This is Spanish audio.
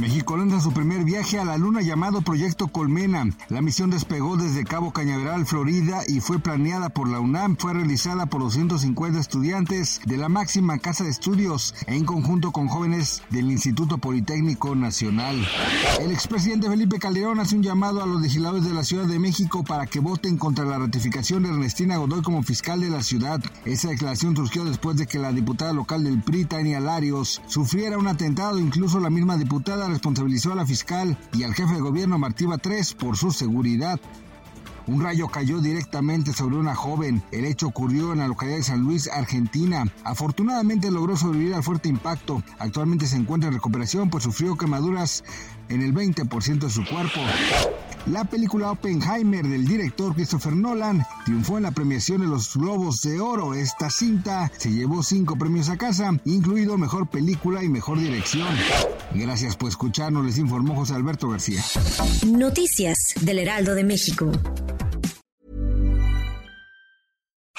México lanza su primer viaje a la Luna llamado Proyecto Colmena. La misión despegó desde Cabo Cañaveral, Florida, y fue planeada por la UNAM. Fue realizada por 250 estudiantes de la máxima casa de estudios en conjunto con jóvenes del Instituto Politécnico Nacional. El expresidente Felipe Calderón hace un llamado a los legisladores de la Ciudad de México para que voten contra la ratificación de Ernestina Godoy como fiscal de la ciudad. Esa declaración surgió después de que la diputada local del PRI, Tania Larios, sufriera un atentado. Incluso la misma diputada responsabilizó a la fiscal y al jefe de gobierno Martí Batres por su seguridad. Un rayo cayó directamente sobre una joven. El hecho ocurrió en la localidad de San Luis, Argentina. Afortunadamente logró sobrevivir al fuerte impacto. Actualmente se encuentra en recuperación pues sufrió quemaduras en el 20% de su cuerpo. La película Oppenheimer del director Christopher Nolan triunfó en la premiación de los Globos de Oro. Esta cinta se llevó cinco premios a casa, incluido Mejor Película y Mejor Dirección. Gracias por escucharnos, les informó José Alberto García. Noticias del Heraldo de México.